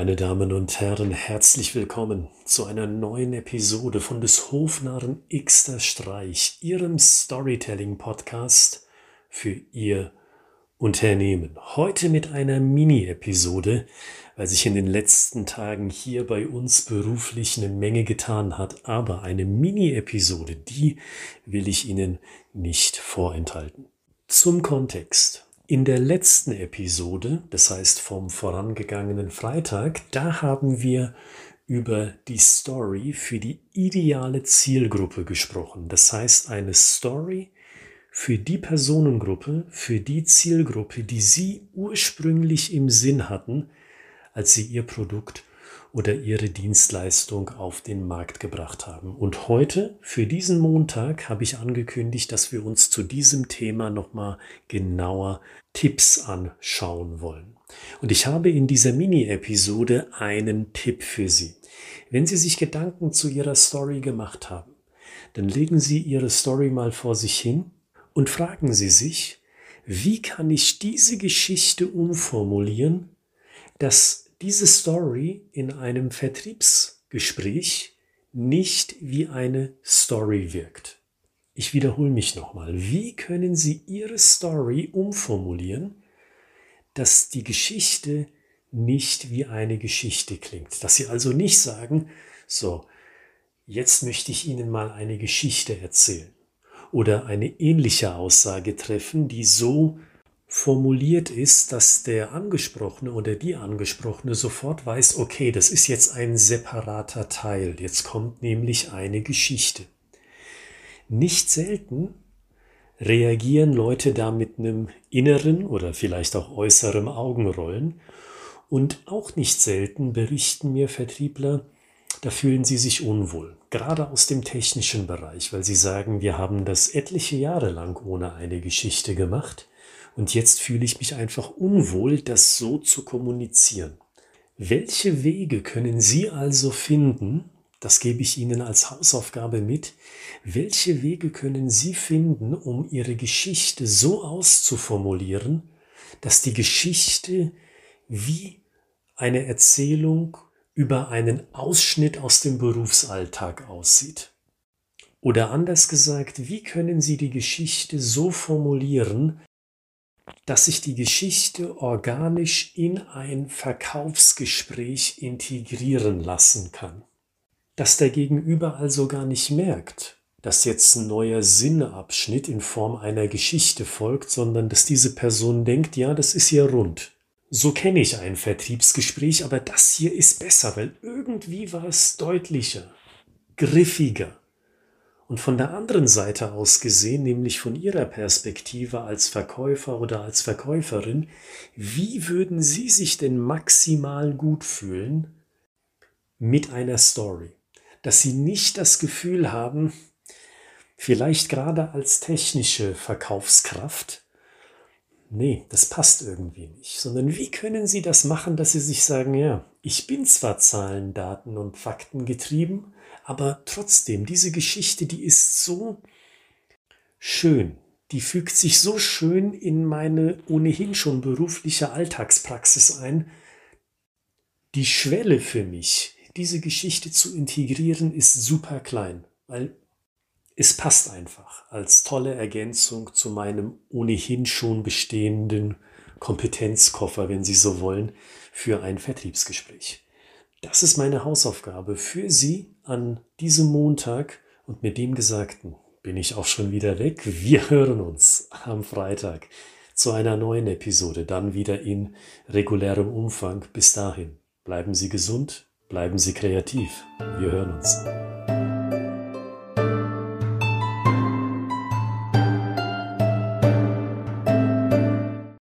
Meine Damen und Herren, herzlich willkommen zu einer neuen Episode von des Hofnarren Xter Streich, Ihrem Storytelling-Podcast für Ihr Unternehmen. Heute mit einer Mini-Episode, weil sich in den letzten Tagen hier bei uns beruflich eine Menge getan hat, aber eine Mini-Episode, die will ich Ihnen nicht vorenthalten. Zum Kontext. In der letzten Episode, das heißt vom vorangegangenen Freitag, da haben wir über die Story für die ideale Zielgruppe gesprochen. Das heißt eine Story für die Personengruppe, für die Zielgruppe, die Sie ursprünglich im Sinn hatten, als Sie Ihr Produkt oder ihre Dienstleistung auf den Markt gebracht haben. Und heute, für diesen Montag, habe ich angekündigt, dass wir uns zu diesem Thema nochmal genauer Tipps anschauen wollen. Und ich habe in dieser Mini-Episode einen Tipp für Sie. Wenn Sie sich Gedanken zu Ihrer Story gemacht haben, dann legen Sie Ihre Story mal vor sich hin und fragen Sie sich, wie kann ich diese Geschichte umformulieren, dass diese Story in einem Vertriebsgespräch nicht wie eine Story wirkt. Ich wiederhole mich nochmal. Wie können Sie Ihre Story umformulieren, dass die Geschichte nicht wie eine Geschichte klingt? Dass Sie also nicht sagen, so, jetzt möchte ich Ihnen mal eine Geschichte erzählen oder eine ähnliche Aussage treffen, die so formuliert ist, dass der Angesprochene oder die Angesprochene sofort weiß, okay, das ist jetzt ein separater Teil, jetzt kommt nämlich eine Geschichte. Nicht selten reagieren Leute da mit einem inneren oder vielleicht auch äußerem Augenrollen. Und auch nicht selten berichten mir Vertriebler, da fühlen sie sich unwohl, gerade aus dem technischen Bereich, weil sie sagen, wir haben das etliche Jahre lang ohne eine Geschichte gemacht und jetzt fühle ich mich einfach unwohl, das so zu kommunizieren. Welche Wege können Sie also finden, das gebe ich Ihnen als Hausaufgabe mit, welche Wege können Sie finden, um Ihre Geschichte so auszuformulieren, dass die Geschichte wie eine Erzählung über einen Ausschnitt aus dem Berufsalltag aussieht? Oder anders gesagt, wie können Sie die Geschichte so formulieren, dass sich die Geschichte organisch in ein Verkaufsgespräch integrieren lassen kann. Dass der Gegenüber also gar nicht merkt, dass jetzt ein neuer Sinnabschnitt in Form einer Geschichte folgt, sondern dass diese Person denkt, ja, das ist ja rund. So kenne ich ein Vertriebsgespräch, aber das hier ist besser, weil irgendwie war es deutlicher, griffiger, und von der anderen Seite aus gesehen, nämlich von Ihrer Perspektive als Verkäufer oder als Verkäuferin, wie würden Sie sich denn maximal gut fühlen mit einer Story? Dass Sie nicht das Gefühl haben, vielleicht gerade als technische Verkaufskraft, nee, das passt irgendwie nicht, sondern wie können Sie das machen, dass Sie sich sagen, ja, ich bin zwar Zahlen, Daten und Fakten getrieben, aber trotzdem, diese Geschichte, die ist so schön. Die fügt sich so schön in meine ohnehin schon berufliche Alltagspraxis ein. Die Schwelle für mich, diese Geschichte zu integrieren, ist super klein, weil es passt einfach als tolle Ergänzung zu meinem ohnehin schon bestehenden Kompetenzkoffer, wenn Sie so wollen, für ein Vertriebsgespräch. Das ist meine Hausaufgabe für Sie an diesem Montag und mit dem Gesagten bin ich auch schon wieder weg. Wir hören uns am Freitag zu einer neuen Episode, dann wieder in regulärem Umfang. Bis dahin, bleiben Sie gesund, bleiben Sie kreativ. Wir hören uns.